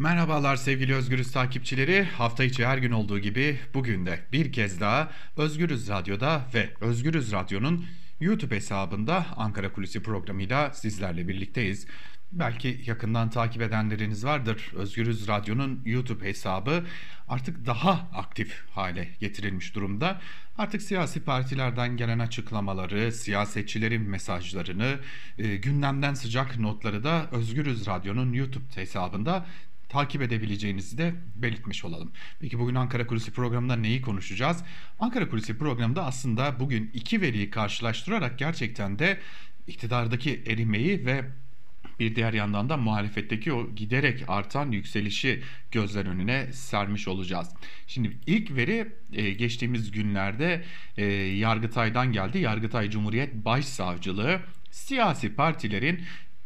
Merhabalar sevgili Özgürüz takipçileri. Hafta içi her gün olduğu gibi bugün de bir kez daha Özgürüz Radyo'da ve Özgürüz Radyo'nun YouTube hesabında Ankara Kulisi programıyla sizlerle birlikteyiz. Belki yakından takip edenleriniz vardır. Özgürüz Radyo'nun YouTube hesabı artık daha aktif hale getirilmiş durumda. Artık siyasi partilerden gelen açıklamaları, siyasetçilerin mesajlarını, e, gündemden sıcak notları da Özgürüz Radyo'nun YouTube hesabında takip edebileceğinizi de belirtmiş olalım. Peki bugün Ankara Kulisi programında neyi konuşacağız? Ankara Kulisi programında aslında bugün iki veriyi karşılaştırarak gerçekten de iktidardaki erimeyi ve bir diğer yandan da muhalefetteki o giderek artan yükselişi gözler önüne sermiş olacağız. Şimdi ilk veri e, geçtiğimiz günlerde e, Yargıtay'dan geldi. Yargıtay Cumhuriyet Başsavcılığı siyasi partilerin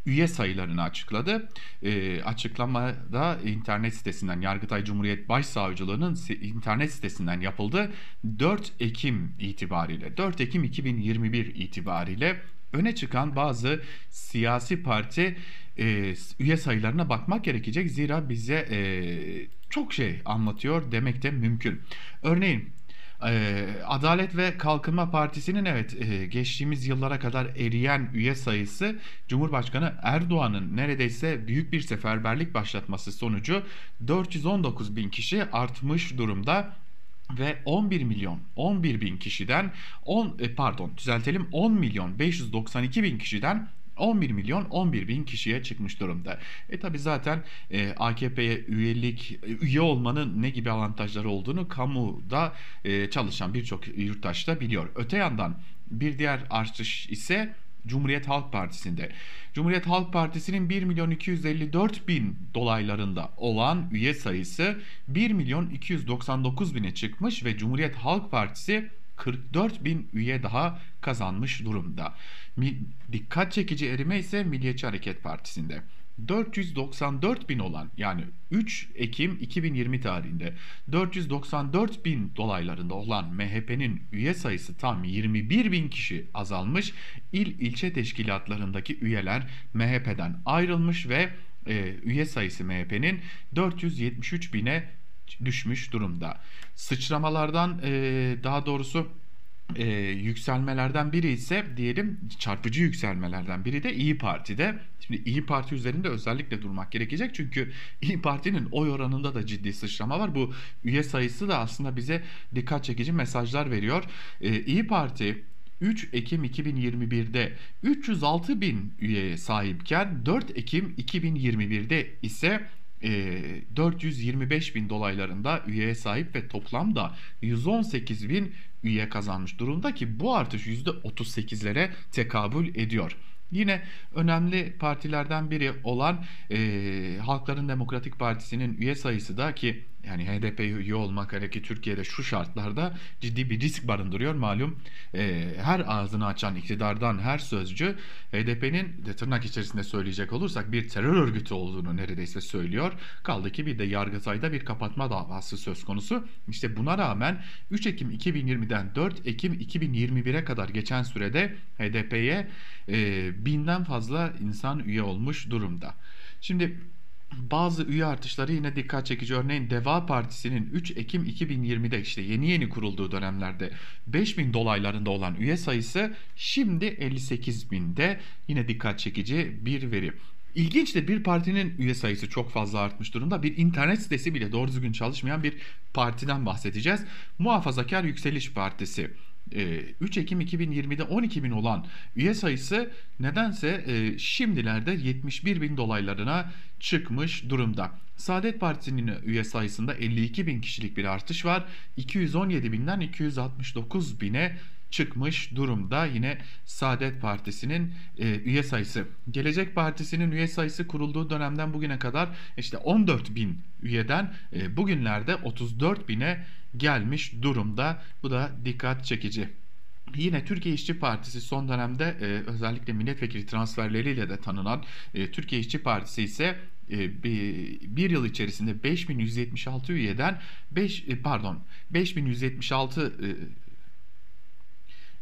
üye sayılarını açıkladı. E, açıklamada internet sitesinden Yargıtay Cumhuriyet Başsavcılığı'nın internet sitesinden yapıldı. 4 Ekim itibariyle 4 Ekim 2021 itibariyle öne çıkan bazı siyasi parti e, üye sayılarına bakmak gerekecek. Zira bize e, çok şey anlatıyor demek de mümkün. Örneğin ee, Adalet ve Kalkınma Partisi'nin evet e, geçtiğimiz yıllara kadar eriyen üye sayısı Cumhurbaşkanı Erdoğan'ın neredeyse büyük bir seferberlik başlatması sonucu 419 bin kişi artmış durumda ve 11 milyon 11 bin kişiden 10 e, pardon düzeltelim 10 milyon 592 bin kişiden 11 milyon 11 bin kişiye çıkmış durumda. E tabi zaten e, AKP'ye üyelik üye olmanın ne gibi avantajları olduğunu kamuda e, çalışan birçok yurttaş da biliyor. Öte yandan bir diğer artış ise Cumhuriyet Halk Partisi'nde. Cumhuriyet Halk Partisi'nin 1 milyon 254 bin dolaylarında olan üye sayısı 1 milyon 299 bine çıkmış ve Cumhuriyet Halk Partisi 44 bin üye daha kazanmış durumda. Dikkat çekici erime ise Milliyetçi Hareket Partisi'nde. 494 bin olan yani 3 Ekim 2020 tarihinde 494 bin dolaylarında olan MHP'nin üye sayısı tam 21 bin kişi azalmış. İl ilçe teşkilatlarındaki üyeler MHP'den ayrılmış ve e, üye sayısı MHP'nin 473 bine düşmüş durumda. Sıçramalardan e, daha doğrusu e, yükselmelerden biri ise diyelim çarpıcı yükselmelerden biri de İyi Parti'de. Şimdi İyi Parti üzerinde özellikle durmak gerekecek çünkü İyi Parti'nin oy oranında da ciddi sıçrama var. Bu üye sayısı da aslında bize dikkat çekici mesajlar veriyor. E, İyi Parti 3 Ekim 2021'de 306 bin üyeye sahipken 4 Ekim 2021'de ise 425 e, bin dolaylarında üyeye sahip ve toplamda 118 bin üye kazanmış durumda ki bu artış %38'lere tekabül ediyor. Yine önemli partilerden biri olan e, Halkların Demokratik Partisi'nin üye sayısı da ki yani HDP üye olmak hele ki Türkiye'de şu şartlarda ciddi bir risk barındırıyor. Malum e, her ağzını açan iktidardan her sözcü HDP'nin de tırnak içerisinde söyleyecek olursak bir terör örgütü olduğunu neredeyse söylüyor. Kaldı ki bir de Yargıtay'da bir kapatma davası söz konusu. İşte buna rağmen 3 Ekim 2020'den 4 Ekim 2021'e kadar geçen sürede HDP'ye e, binden fazla insan üye olmuş durumda. Şimdi bazı üye artışları yine dikkat çekici. Örneğin Deva Partisi'nin 3 Ekim 2020'de işte yeni yeni kurulduğu dönemlerde 5000 dolaylarında olan üye sayısı şimdi 58 binde yine dikkat çekici bir veri. İlginç de bir partinin üye sayısı çok fazla artmış durumda. Bir internet sitesi bile doğru düzgün çalışmayan bir partiden bahsedeceğiz. Muhafazakar Yükseliş Partisi. 3 ee, Ekim 2020'de 12 bin olan üye sayısı nedense e, şimdilerde 71 bin dolaylarına çıkmış durumda. Saadet Partisi'nin üye sayısında 52 bin kişilik bir artış var. 217 binden 269 bine çıkmış durumda. Yine Saadet Partisi'nin e, üye sayısı. Gelecek Partisi'nin üye sayısı kurulduğu dönemden bugüne kadar işte 14 bin üyeden e, bugünlerde 34 bine gelmiş durumda. Bu da dikkat çekici. Yine Türkiye İşçi Partisi son dönemde e, özellikle milletvekili transferleriyle de tanınan e, Türkiye İşçi Partisi ise e, bir, yıl içerisinde 5176 üyeden 5 e, pardon 5176 e,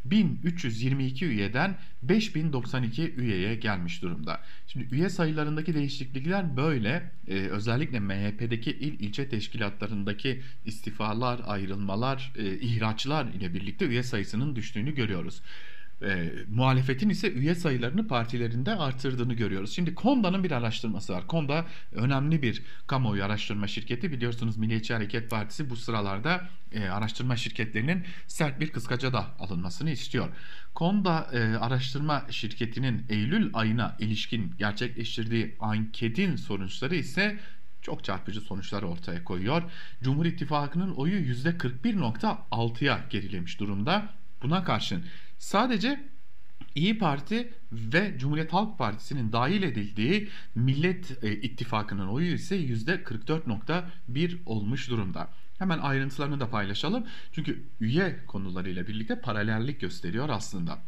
1322 üyeden 5092 üyeye gelmiş durumda. Şimdi üye sayılarındaki değişiklikler böyle. Ee, özellikle MHP'deki il ilçe teşkilatlarındaki istifalar, ayrılmalar, e, ihraçlar ile birlikte üye sayısının düştüğünü görüyoruz. E, muhalefetin ise üye sayılarını partilerinde artırdığını görüyoruz. Şimdi Konda'nın bir araştırması var. Konda önemli bir kamuoyu araştırma şirketi. Biliyorsunuz Milliyetçi Hareket Partisi bu sıralarda e, araştırma şirketlerinin sert bir kıskaca da alınmasını istiyor. Konda e, araştırma şirketinin Eylül ayına ilişkin gerçekleştirdiği anketin sonuçları ise çok çarpıcı sonuçlar ortaya koyuyor. Cumhur İttifakı'nın oyu %41.6'ya gerilemiş durumda. Buna karşın Sadece İyi Parti ve Cumhuriyet Halk Partisi'nin dahil edildiği Millet e, İttifakı'nın oyu ise %44.1 olmuş durumda. Hemen ayrıntılarını da paylaşalım. Çünkü üye konularıyla birlikte paralellik gösteriyor aslında.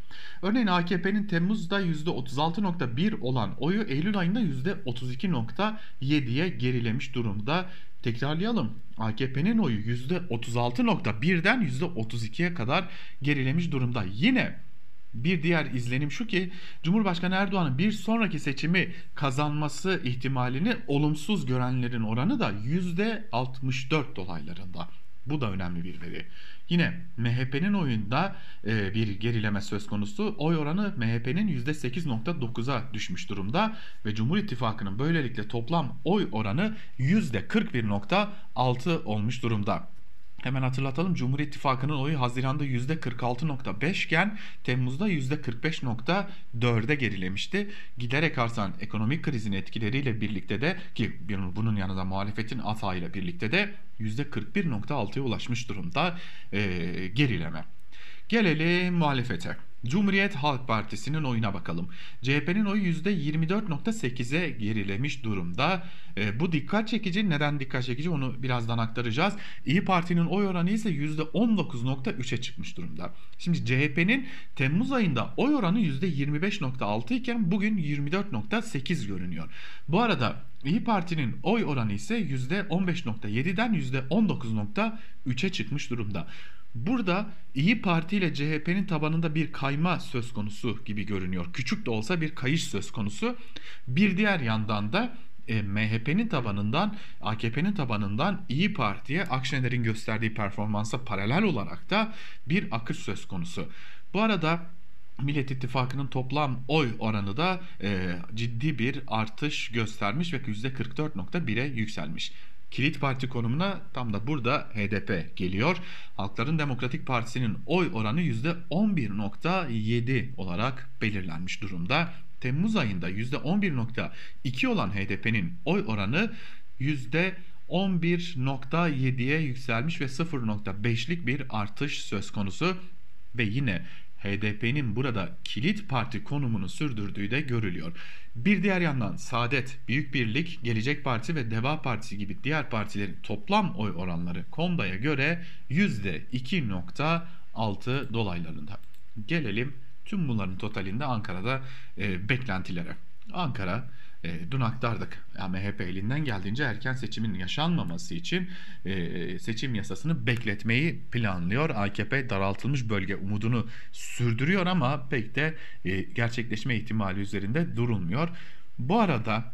Örneğin AKP'nin Temmuz'da %36.1 olan oyu Eylül ayında %32.7'ye gerilemiş durumda. Tekrarlayalım. AKP'nin oyu %36.1'den %32'ye kadar gerilemiş durumda. Yine bir diğer izlenim şu ki Cumhurbaşkanı Erdoğan'ın bir sonraki seçimi kazanması ihtimalini olumsuz görenlerin oranı da %64 dolaylarında. Bu da önemli bir veri. Yine MHP'nin oyunda e, bir gerileme söz konusu. Oy oranı MHP'nin %8.9'a düşmüş durumda ve Cumhur İttifakı'nın böylelikle toplam oy oranı %41.6 olmuş durumda. Hemen hatırlatalım Cumhur İttifakı'nın oyu Haziran'da %46.5 iken Temmuz'da %45.4'e gerilemişti. Giderek artan ekonomik krizin etkileriyle birlikte de ki bunun yanında muhalefetin atağıyla birlikte de %41.6'ya ulaşmış durumda e, gerileme. Gelelim muhalefete. Cumhuriyet Halk Partisi'nin oyuna bakalım. CHP'nin oyu %24.8'e gerilemiş durumda. E, bu dikkat çekici. Neden dikkat çekici onu birazdan aktaracağız. İyi Parti'nin oy oranı ise %19.3'e çıkmış durumda. Şimdi CHP'nin Temmuz ayında oy oranı %25.6 iken bugün 24.8 görünüyor. Bu arada İyi Parti'nin oy oranı ise %15.7'den %19.3'e çıkmış durumda. Burada İyi Parti ile CHP'nin tabanında bir kayma söz konusu gibi görünüyor. Küçük de olsa bir kayış söz konusu. Bir diğer yandan da e, MHP'nin tabanından AKP'nin tabanından İyi Parti'ye Akşener'in gösterdiği performansa paralel olarak da bir akış söz konusu. Bu arada Millet İttifakı'nın toplam oy oranı da e, ciddi bir artış göstermiş ve %44.1'e yükselmiş. Kilit parti konumuna tam da burada HDP geliyor. Halkların Demokratik Partisi'nin oy oranı %11.7 olarak belirlenmiş durumda. Temmuz ayında %11.2 olan HDP'nin oy oranı %11.7'ye yükselmiş ve 0.5'lik bir artış söz konusu ve yine HDP'nin burada kilit parti konumunu sürdürdüğü de görülüyor. Bir diğer yandan Saadet, Büyük Birlik, Gelecek Parti ve Deva Partisi gibi diğer partilerin toplam oy oranları Konda'ya göre %2.6 dolaylarında. Gelelim tüm bunların totalinde Ankara'da e, beklentilere. Ankara e, dün aktardık. Yani MHP elinden geldiğince erken seçimin yaşanmaması için e, seçim yasasını bekletmeyi planlıyor. AKP daraltılmış bölge umudunu sürdürüyor ama pek de e, gerçekleşme ihtimali üzerinde durulmuyor. Bu arada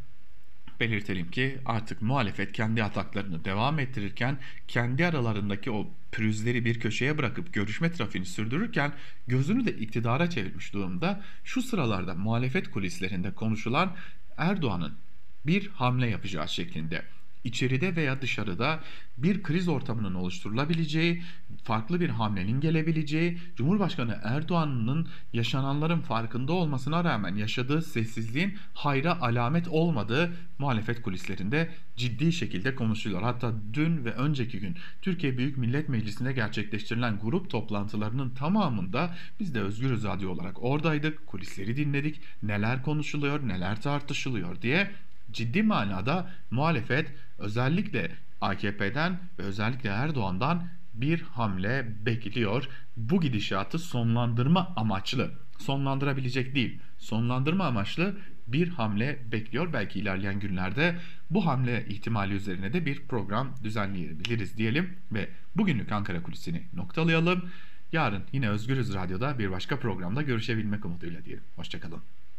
belirtelim ki artık muhalefet kendi ataklarını devam ettirirken kendi aralarındaki o pürüzleri bir köşeye bırakıp görüşme trafiğini sürdürürken gözünü de iktidara çevirmiş durumda. Şu sıralarda muhalefet kulislerinde konuşulan Erdoğan'ın bir hamle yapacağı şeklinde içeride veya dışarıda bir kriz ortamının oluşturulabileceği, farklı bir hamlenin gelebileceği, Cumhurbaşkanı Erdoğan'ın yaşananların farkında olmasına rağmen yaşadığı sessizliğin hayra alamet olmadığı muhalefet kulislerinde ciddi şekilde konuşuluyor. Hatta dün ve önceki gün Türkiye Büyük Millet Meclisi'nde gerçekleştirilen grup toplantılarının tamamında biz de Özgür Radyo olarak oradaydık, kulisleri dinledik, neler konuşuluyor, neler tartışılıyor diye ciddi manada muhalefet özellikle AKP'den ve özellikle Erdoğan'dan bir hamle bekliyor. Bu gidişatı sonlandırma amaçlı, sonlandırabilecek değil, sonlandırma amaçlı bir hamle bekliyor. Belki ilerleyen günlerde bu hamle ihtimali üzerine de bir program düzenleyebiliriz diyelim ve bugünlük Ankara Kulisi'ni noktalayalım. Yarın yine Özgürüz Radyo'da bir başka programda görüşebilmek umuduyla diyelim. Hoşçakalın.